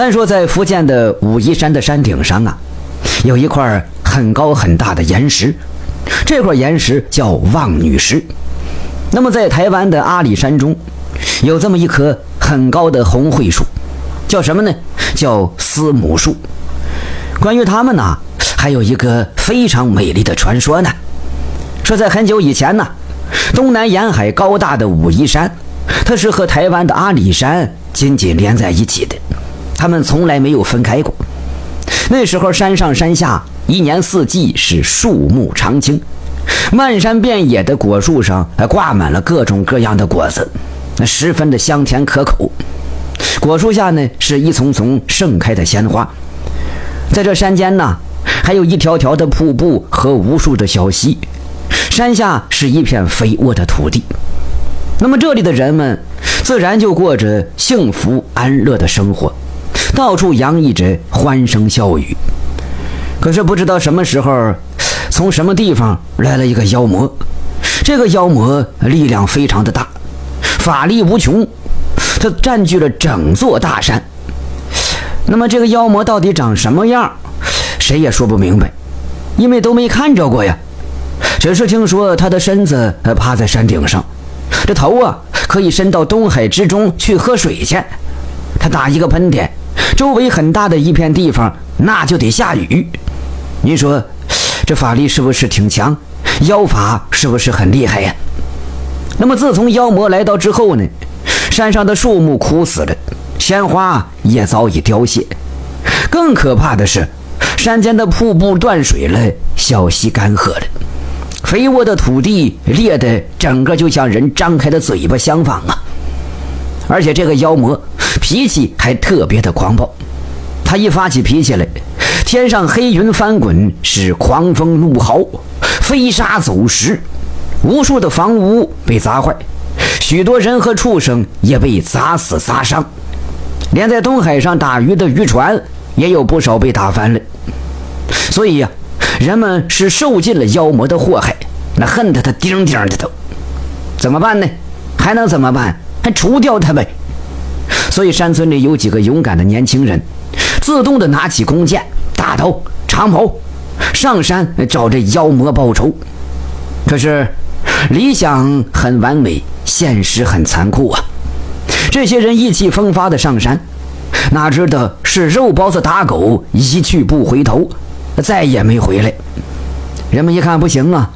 单说在福建的武夷山的山顶上啊，有一块很高很大的岩石，这块岩石叫望女石。那么在台湾的阿里山中，有这么一棵很高的红桧树，叫什么呢？叫司母树。关于它们呢，还有一个非常美丽的传说呢。说在很久以前呢，东南沿海高大的武夷山，它是和台湾的阿里山紧紧连在一起的，他们从来没有分开过。那时候山上山下一年四季是树木常青，漫山遍野的果树上还挂满了各种各样的果子，那十分的香甜可口。果树下呢是一丛丛盛开的鲜花，在这山间呢还有一条条的瀑布和无数的小溪。山下是一片肥沃的土地，那么这里的人们自然就过着幸福安乐的生活，到处洋溢着欢声笑语。可是不知道什么时候，从什么地方来了一个妖魔，这个妖魔力量非常的大，法力无穷，他占据了整座大山。那么这个妖魔到底长什么样，谁也说不明白，因为都没看着过呀。只是听说他的身子趴在山顶上，这头啊可以伸到东海之中去喝水去。他打一个喷嚏，周围很大的一片地方那就得下雨。您说这法力是不是挺强？妖法是不是很厉害呀？那么自从妖魔来到之后呢，山上的树木枯死了，鲜花也早已凋谢。更可怕的是，山间的瀑布断水了，小溪干涸了。肥沃的土地裂得整个就像人张开的嘴巴相仿啊！而且这个妖魔脾气还特别的狂暴，他一发起脾气来，天上黑云翻滚，是狂风怒号，飞沙走石，无数的房屋被砸坏，许多人和畜生也被砸死砸伤，连在东海上打鱼的渔船也有不少被打翻了。所以呀。人们是受尽了妖魔的祸害，那恨得他叮叮的都，怎么办呢？还能怎么办？还除掉他呗。所以山村里有几个勇敢的年轻人，自动的拿起弓箭、大刀、长矛，上山找这妖魔报仇。可是理想很完美，现实很残酷啊！这些人意气风发的上山，哪知道是肉包子打狗，一去不回头。再也没回来。人们一看不行啊，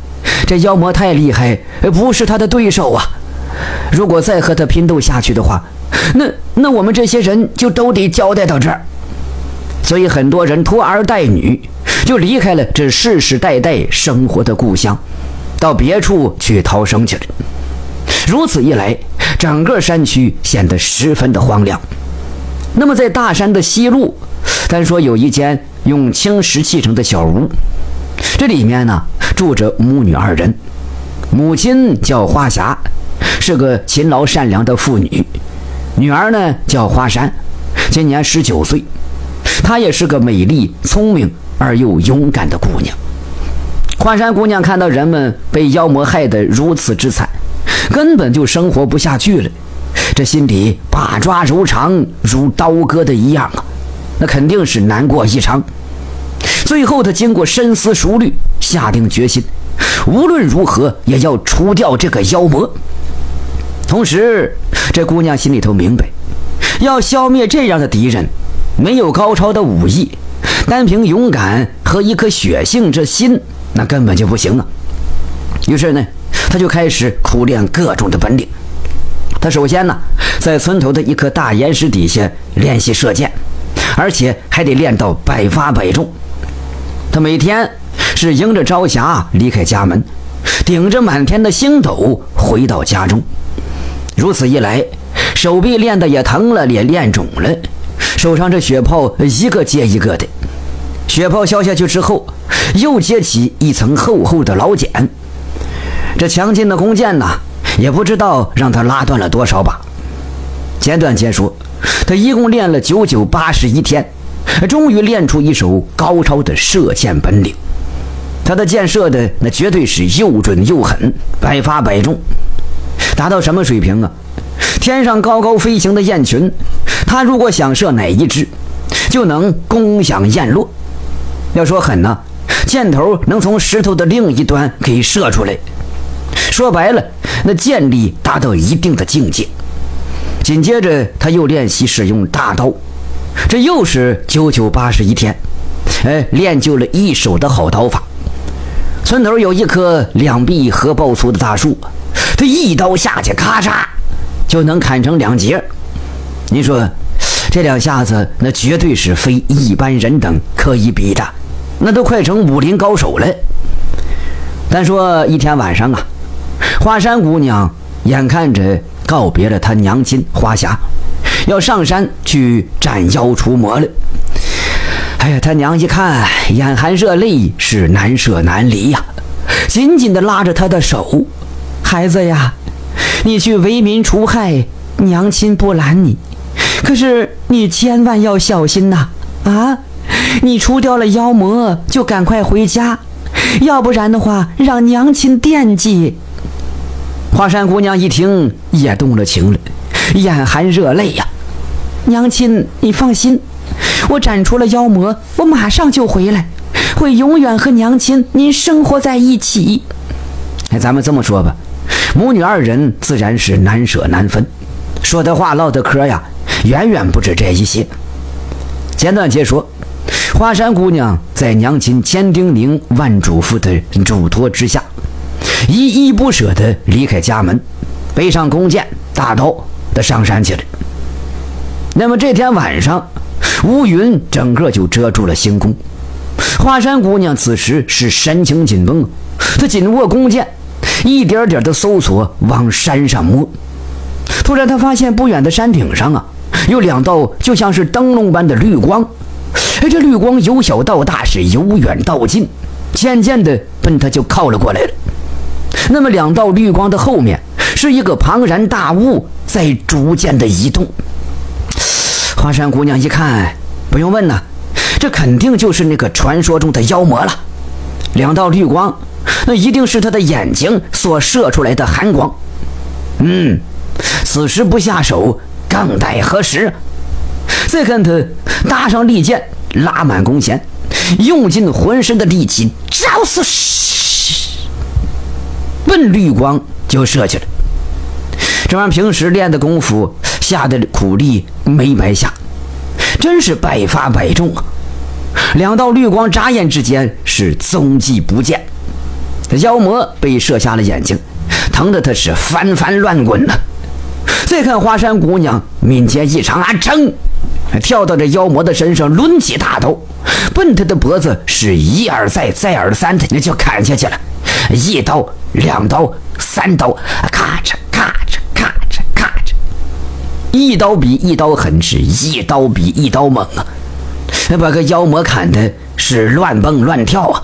这妖魔太厉害，不是他的对手啊。如果再和他拼斗下去的话，那那我们这些人就都得交代到这儿。所以很多人拖儿带女，就离开了这世世代代生活的故乡，到别处去逃生去了。如此一来，整个山区显得十分的荒凉。那么在大山的西路，单说有一间。用青石砌成的小屋，这里面呢住着母女二人。母亲叫花霞，是个勤劳善良的妇女；女儿呢叫花山，今年十九岁。她也是个美丽、聪明而又勇敢的姑娘。花山姑娘看到人们被妖魔害得如此之惨，根本就生活不下去了，这心里把抓柔肠，如刀割的一样啊！那肯定是难过异常。最后，她经过深思熟虑，下定决心，无论如何也要除掉这个妖魔。同时，这姑娘心里头明白，要消灭这样的敌人，没有高超的武艺，单凭勇敢和一颗血性之心，那根本就不行啊。于是呢，她就开始苦练各种的本领。她首先呢，在村头的一颗大岩石底下练习射箭。而且还得练到百发百中。她每天是迎着朝霞离开家门，顶着满天的星斗回到家中。如此一来，手臂练得也疼了，也练肿了，手上这血泡一个接一个的。血泡消下去之后，又结起一层厚厚的老茧。这强劲的弓箭呐，也不知道让他拉断了多少把。简短截说。他一共练了九九八十一天，终于练出一手高超的射箭本领。他的箭射的那绝对是又准又狠，百发百中，达到什么水平啊？天上高高飞行的雁群，他如果想射哪一只，就能攻享雁落。要说狠呢，箭头能从石头的另一端给射出来。说白了，那箭力达到一定的境界。紧接着，他又练习使用大刀，这又是九九八十一天，哎，练就了一手的好刀法。村头有一棵两臂合抱粗的大树，他一刀下去，咔嚓就能砍成两截。你说这两下子，那绝对是非一般人等可以比的，那都快成武林高手了。但说一天晚上啊。花山姑娘眼看着告别了她娘亲花霞，要上山去斩妖除魔了。哎呀，他娘一看，眼含热泪，是难舍难离呀，紧紧的拉着她的手：“孩子呀，你去为民除害，娘亲不拦你，可是你千万要小心呐！啊，你除掉了妖魔，就赶快回家，要不然的话，让娘亲惦记。”华山姑娘一听也动了情了，眼含热泪呀。娘亲，你放心，我斩除了妖魔，我马上就回来，会永远和娘亲您生活在一起。哎，咱们这么说吧，母女二人自然是难舍难分，说的话唠的嗑呀，远远不止这一些。简短截说，华山姑娘在娘亲千叮咛万嘱咐的嘱托之下。依依不舍地离开家门，背上弓箭、大刀的上山去了。那么这天晚上，乌云整个就遮住了星空。华山姑娘此时是神情紧绷，她紧握弓箭，一点点的搜索往山上摸。突然，他发现不远的山顶上啊，有两道就像是灯笼般的绿光。哎，这绿光由小到大，是由远到近，渐渐的奔他就靠了过来了。那么，两道绿光的后面是一个庞然大物在逐渐的移动。华山姑娘一看，不用问呐，这肯定就是那个传说中的妖魔了。两道绿光，那一定是他的眼睛所射出来的寒光。嗯，此时不下手，更待何时？再看他搭上利剑，拉满弓弦，用尽浑身的力气，招式。奔绿光就射去了，这玩意平时练的功夫下的苦力没白下，真是百发百中啊！两道绿光眨眼之间是踪迹不见，妖魔被射瞎了眼睛，疼得他是翻翻乱滚呢。再看花山姑娘敏捷异常啊，噌，跳到这妖魔的身上，抡起大刀，奔他的脖子是一而再再而三的那就砍下去了。一刀、两刀、三刀，咔嚓咔嚓咔嚓咔嚓，一刀比一刀狠，是一刀比一刀猛啊！把个妖魔砍的是乱蹦乱跳啊，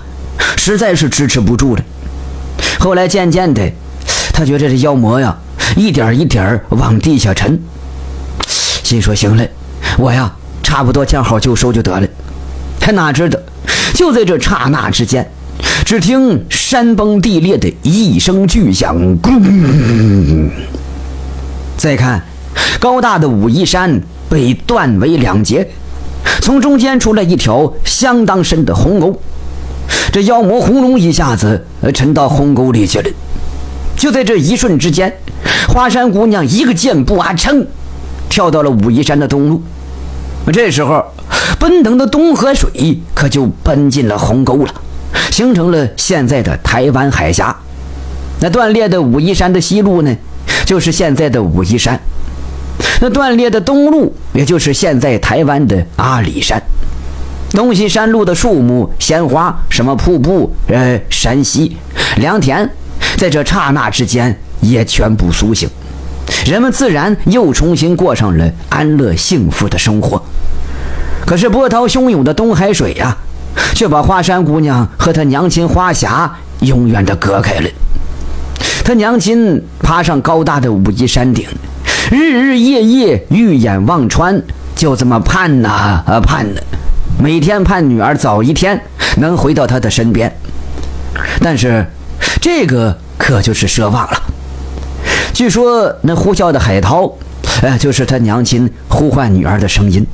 实在是支持不住了。后来渐渐的，他觉得这妖魔呀，一点一点往地下沉，心说行了，我呀，差不多见好就收就得了。他哪知道，就在这刹那之间。只听山崩地裂的一声巨响，咣！再看，高大的武夷山被断为两截，从中间出来一条相当深的鸿沟。这妖魔轰隆一下子沉到鸿沟里去了。就在这一瞬之间，花山姑娘一个箭步啊，噌，跳到了武夷山的东路。这时候，奔腾的东河水可就奔进了鸿沟了。形成了现在的台湾海峡。那断裂的武夷山的西路呢，就是现在的武夷山；那断裂的东路，也就是现在台湾的阿里山。东西山路的树木、鲜花、什么瀑布、呃山溪、良田，在这刹那之间也全部苏醒，人们自然又重新过上了安乐幸福的生活。可是波涛汹涌的东海水呀！却把花山姑娘和她娘亲花霞永远的隔开了。她娘亲爬上高大的武夷山顶，日日夜夜玉眼望穿，就这么盼呐啊盼呐，每天盼女儿早一天能回到她的身边。但是这个可就是奢望了。据说那呼啸的海涛，哎，就是他娘亲呼唤女儿的声音。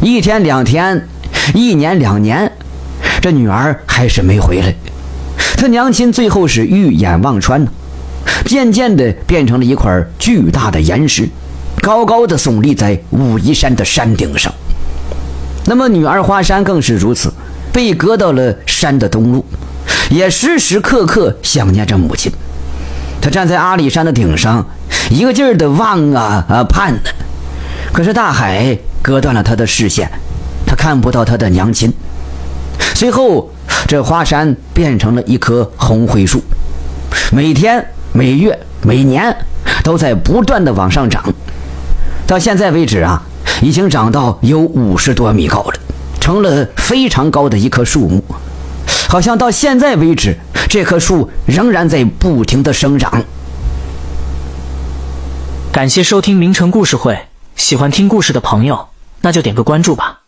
一天两天，一年两年，这女儿还是没回来。他娘亲最后是玉眼望穿呢，渐渐的变成了一块巨大的岩石，高高的耸立在武夷山的山顶上。那么女儿花山更是如此，被搁到了山的东麓，也时时刻刻想念着母亲。他站在阿里山的顶上，一个劲儿的望啊啊盼呢，可是大海割断了他的视线，他看不到他的娘亲。随后。这花山变成了一棵红桧树，每天、每月、每年都在不断的往上涨，到现在为止啊，已经长到有五十多米高了，成了非常高的一棵树木。好像到现在为止，这棵树仍然在不停的生长。感谢收听名城故事会，喜欢听故事的朋友，那就点个关注吧。